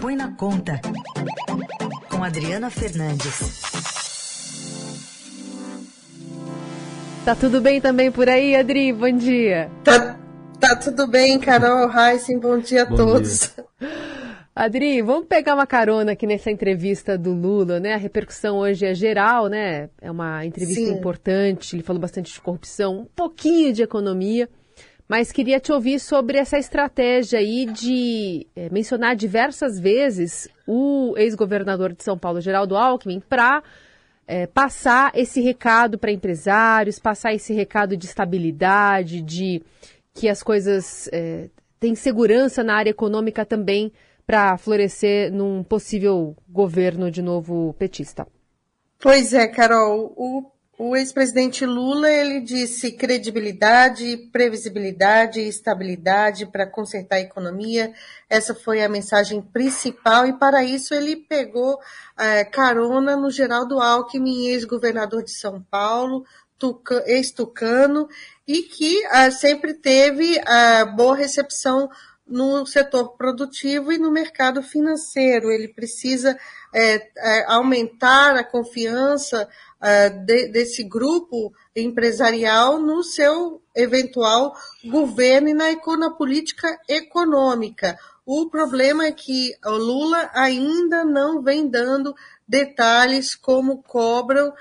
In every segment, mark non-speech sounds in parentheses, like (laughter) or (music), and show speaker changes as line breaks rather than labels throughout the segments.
Põe na Conta, com Adriana Fernandes.
Tá tudo bem também por aí, Adri? Bom dia.
Tá, tá tudo bem, Carol, Heisen, bom dia a bom todos. Dia. (laughs)
Adri, vamos pegar uma carona aqui nessa entrevista do Lula, né? A repercussão hoje é geral, né? É uma entrevista Sim. importante, ele falou bastante de corrupção, um pouquinho de economia, mas queria te ouvir sobre essa estratégia aí de é, mencionar diversas vezes o ex-governador de São Paulo, Geraldo Alckmin, para é, passar esse recado para empresários, passar esse recado de estabilidade, de que as coisas é, têm segurança na área econômica também para florescer num possível governo de novo petista.
Pois é, Carol. O, o ex-presidente Lula ele disse credibilidade, previsibilidade e estabilidade para consertar a economia. Essa foi a mensagem principal e para isso ele pegou é, carona no Geraldo Alckmin, ex-governador de São Paulo, ex-tucano, e que uh, sempre teve uh, boa recepção no setor produtivo e no mercado financeiro. Ele precisa é, é, aumentar a confiança é, de, desse grupo empresarial no seu eventual governo e na, na política econômica. O problema é que o Lula ainda não vem dando detalhes como cobram uh,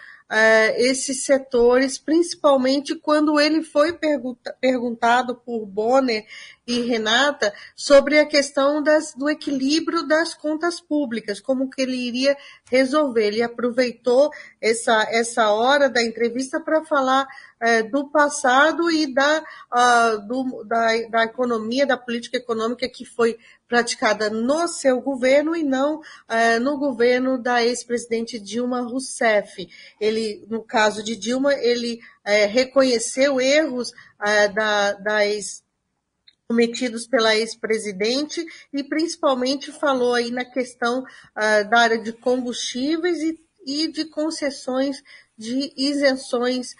esses setores, principalmente quando ele foi pergunta, perguntado por Bonner e Renata sobre a questão das, do equilíbrio das contas públicas, como que ele iria resolver. Ele aproveitou essa, essa hora da entrevista para falar é, do passado e da, uh, do, da, da economia, da política econômica que foi praticada no seu governo e não uh, no governo da ex-presidente Dilma Rousseff. Ele, no caso de Dilma, ele uh, reconheceu erros uh, da, da ex cometidos pela ex-presidente e principalmente falou aí na questão da área de combustíveis e, e de concessões de isenções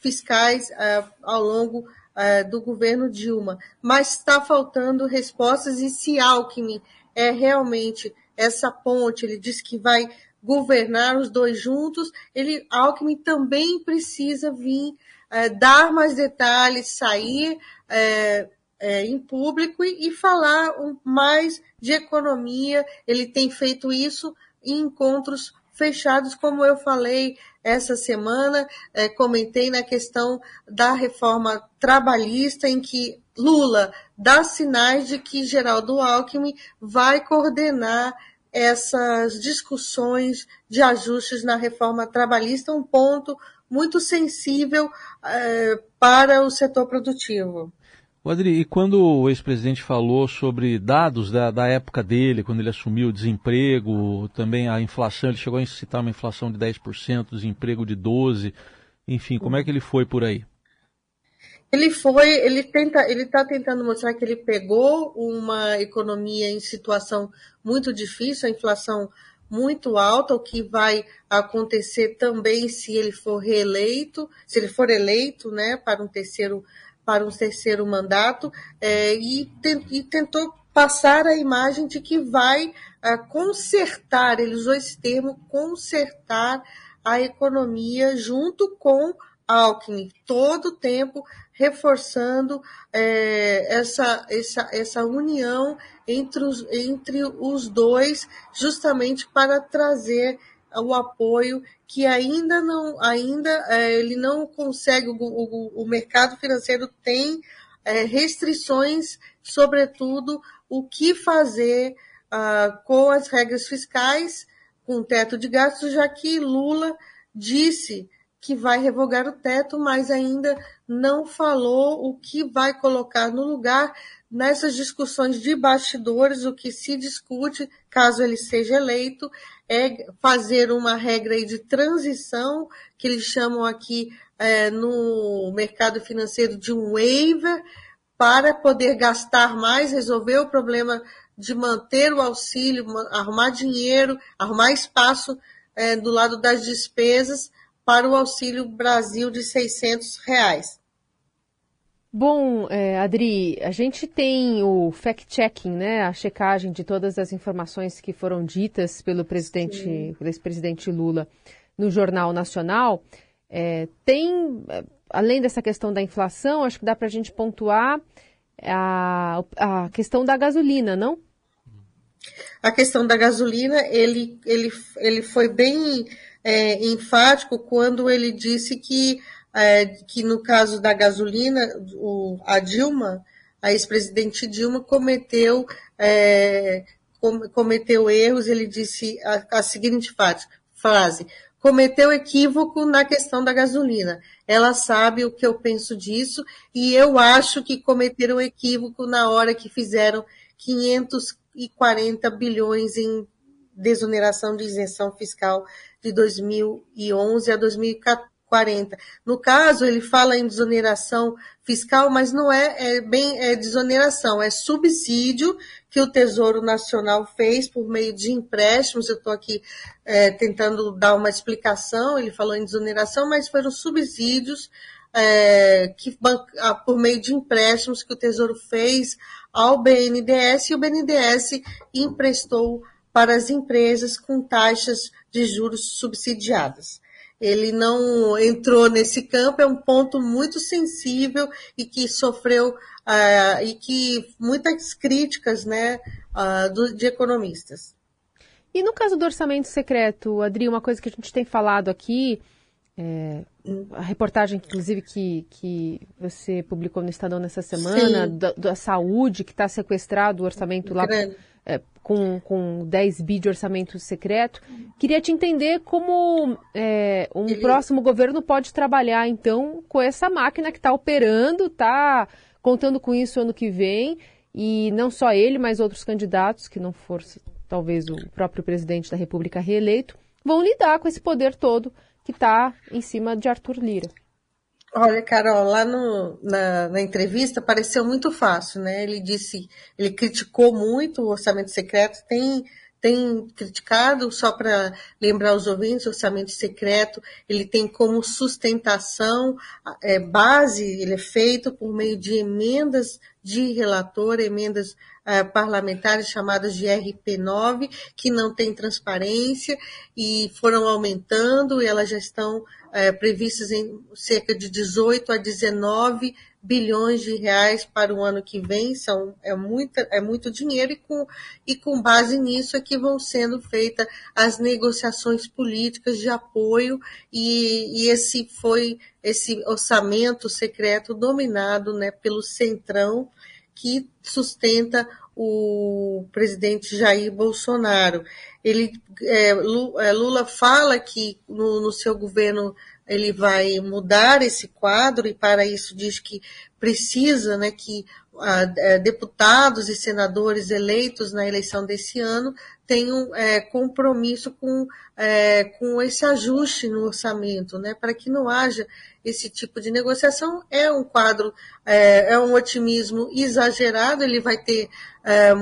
fiscais ao longo uh, do governo Dilma, mas está faltando respostas e se Alckmin é realmente essa ponte, ele diz que vai governar os dois juntos, ele Alckmin também precisa vir uh, dar mais detalhes, sair uh, em público e, e falar um, mais de economia. Ele tem feito isso em encontros fechados, como eu falei essa semana, é, comentei na questão da reforma trabalhista, em que Lula dá sinais de que Geraldo Alckmin vai coordenar essas discussões de ajustes na reforma trabalhista, um ponto muito sensível é, para o setor produtivo.
Adri, e quando o ex-presidente falou sobre dados da, da, época dele, quando ele assumiu o desemprego, também a inflação, ele chegou a citar uma inflação de 10%, desemprego de 12%, enfim, como é que ele foi por aí?
Ele foi, ele tenta, ele está tentando mostrar que ele pegou uma economia em situação muito difícil, a inflação muito alta, o que vai acontecer também se ele for reeleito, se ele for eleito, né, para um terceiro para um terceiro mandato é, e, e, tentou passar a imagem de que vai é, consertar, ele usou esse termo, consertar a economia junto com Alckmin, todo o tempo reforçando é, essa, essa, essa união entre os, entre os dois, justamente para trazer o apoio que ainda não, ainda é, ele não consegue, o, o, o mercado financeiro tem é, restrições, sobretudo o que fazer uh, com as regras fiscais, com o teto de gastos, já que Lula disse que vai revogar o teto, mas ainda não falou o que vai colocar no lugar nessas discussões de bastidores, o que se discute, caso ele seja eleito, é fazer uma regra de transição, que eles chamam aqui é, no mercado financeiro de um waiver, para poder gastar mais, resolver o problema de manter o auxílio, arrumar dinheiro, arrumar espaço é, do lado das despesas para o Auxílio Brasil de 600 reais.
Bom, é, Adri, a gente tem o fact-checking, né, a checagem de todas as informações que foram ditas pelo presidente, pelo ex-presidente Lula no Jornal Nacional. É, tem, é, além dessa questão da inflação, acho que dá para a gente pontuar a, a questão da gasolina, não?
A questão da gasolina, ele, ele, ele foi bem é, enfático quando ele disse que é, que no caso da gasolina, o, a Dilma, a ex-presidente Dilma, cometeu, é, com, cometeu erros, ele disse a, a seguinte frase, cometeu equívoco na questão da gasolina. Ela sabe o que eu penso disso e eu acho que cometeram equívoco na hora que fizeram 540 bilhões em desoneração de isenção fiscal de 2011 a 2014 40. No caso, ele fala em desoneração fiscal, mas não é, é bem é desoneração, é subsídio que o Tesouro Nacional fez por meio de empréstimos. Eu estou aqui é, tentando dar uma explicação, ele falou em desoneração, mas foram subsídios é, que, por meio de empréstimos que o Tesouro fez ao BNDES e o BNDES emprestou para as empresas com taxas de juros subsidiadas. Ele não entrou nesse campo, é um ponto muito sensível e que sofreu uh, e que muitas críticas né, uh, do, de economistas.
E no caso do orçamento secreto, Adri, uma coisa que a gente tem falado aqui, é, a reportagem, inclusive, que, que você publicou no Estadão nessa semana, da, da, saúde, que está sequestrado o orçamento lá é, com, com 10 bi de orçamento secreto. Queria te entender como é, um Ele... próximo governo pode trabalhar, então, com essa máquina que está operando, está contando com isso ano que vem, e não só ele, mas outros candidatos, que não for talvez o próprio presidente da República reeleito, vão lidar com esse poder todo que está em cima de Arthur Lira.
Olha, Carol, lá no, na, na, entrevista pareceu muito fácil, né? Ele disse, ele criticou muito o orçamento secreto, tem, tem criticado, só para lembrar os ouvintes, o orçamento secreto, ele tem como sustentação, é, base, ele é feito por meio de emendas de relator, emendas parlamentares chamadas de RP9, que não têm transparência e foram aumentando, e elas já estão é, previstas em cerca de 18 a 19 bilhões de reais para o ano que vem, são, é, muita, é muito dinheiro e com, e com base nisso é que vão sendo feitas as negociações políticas de apoio e, e esse foi esse orçamento secreto dominado né, pelo Centrão, que sustenta o presidente Jair Bolsonaro. Ele, é, é, Lula fala que no, no seu governo ele vai mudar esse quadro e para isso diz que precisa né, que deputados e senadores eleitos na eleição desse ano tenham é, compromisso com, é, com esse ajuste no orçamento, né, para que não haja esse tipo de negociação. É um quadro, é, é um otimismo exagerado, ele vai ter é,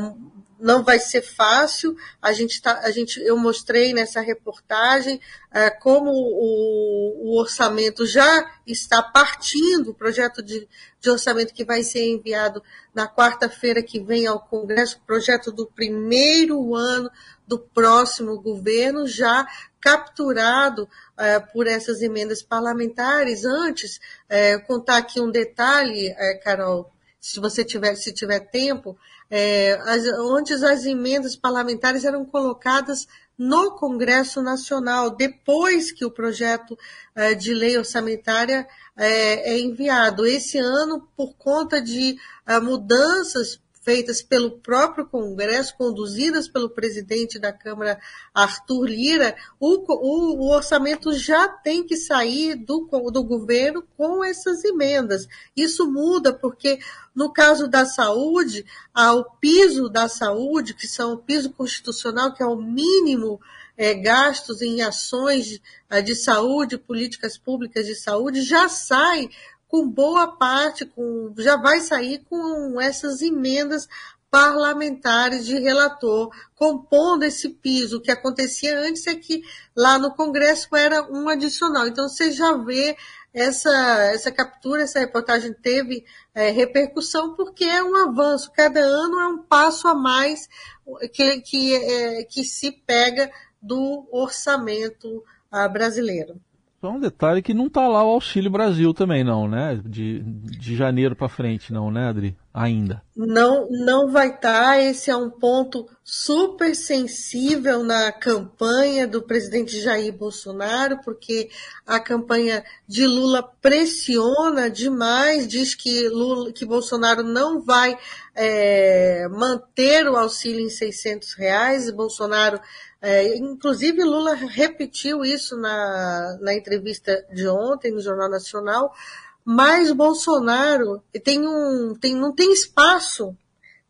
não vai ser fácil. A gente tá, a gente, eu mostrei nessa reportagem é, como o, o, orçamento já está partindo, o projeto de, de orçamento que vai ser enviado na quarta-feira que vem ao Congresso, projeto do primeiro ano do próximo governo, já capturado é, por essas emendas parlamentares. Antes, é, contar aqui um detalhe, é, Carol, se você tiver, se tiver tempo, é, as, antes as emendas parlamentares eram colocadas no Congresso Nacional, depois que o projeto é, de lei orçamentária é, é, enviado. Esse ano, por conta de é, mudanças feitas pelo próprio Congresso, conduzidas pelo presidente da Câmara, Arthur Lira, o, o, o orçamento já tem que sair do, do governo com essas emendas. Isso muda porque, no caso da saúde, o piso da saúde, que são o piso constitucional, que é o mínimo é, gastos em ações de, de saúde, políticas públicas de saúde, já sai com boa parte, com, já vai sair com essas emendas parlamentares de relator, compondo esse piso. O que acontecia antes é que lá no Congresso era um adicional. Então você já vê essa, essa captura, essa reportagem teve é, repercussão porque é um avanço. Cada ano é um passo a mais que, que, é, que se pega do orçamento ah, brasileiro.
Só um detalhe que não está lá o Auxílio Brasil também, não, né? De, de janeiro para frente, não, né, Adri? Ainda.
Não, não vai estar. Tá. Esse é um ponto super sensível na campanha do presidente Jair Bolsonaro, porque a campanha de Lula pressiona demais, diz que Lula, que Bolsonaro não vai é, manter o auxílio em 600 reais. E Bolsonaro é, inclusive, Lula repetiu isso na, na entrevista de ontem no Jornal Nacional, mas Bolsonaro tem um, tem, não tem espaço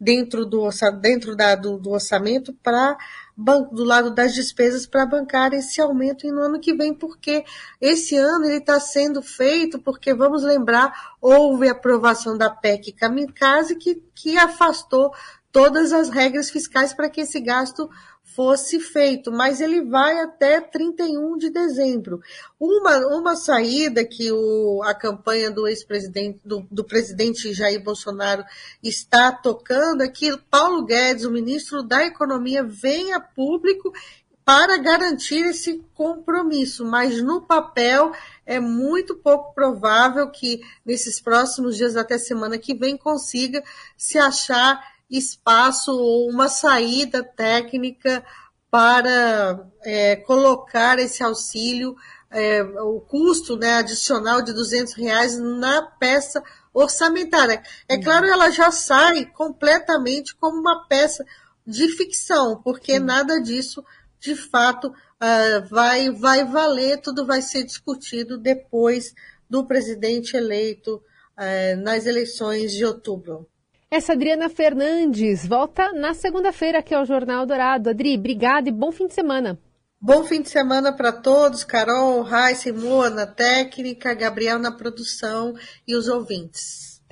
dentro do, dentro da, do, do orçamento para do lado das despesas para bancar esse aumento no ano que vem, porque esse ano ele está sendo feito porque, vamos lembrar, houve aprovação da PEC Kamikaze que, que afastou todas as regras fiscais para que esse gasto fosse feito, mas ele vai até 31 de dezembro. Uma, uma saída que o, a campanha do ex-presidente, do, do presidente Jair Bolsonaro está tocando é que Paulo Guedes, o ministro da Economia, venha público para garantir esse compromisso, mas no papel é muito pouco provável que nesses próximos dias até semana que vem consiga se achar espaço ou uma saída técnica para é, colocar esse auxílio, é, o custo né, adicional de 200 reais na peça orçamentária. É uhum. claro, ela já sai completamente como uma peça de ficção, porque uhum. nada disso, de fato, uh, vai, vai valer, tudo vai ser discutido depois do presidente eleito uh, nas eleições de outubro.
Essa Adriana Fernandes volta na segunda-feira aqui ao Jornal Dourado. Adri, obrigada e bom fim de semana.
Bom fim de semana para todos, Carol, Raíssa e Moa na técnica, Gabriel na produção e os ouvintes.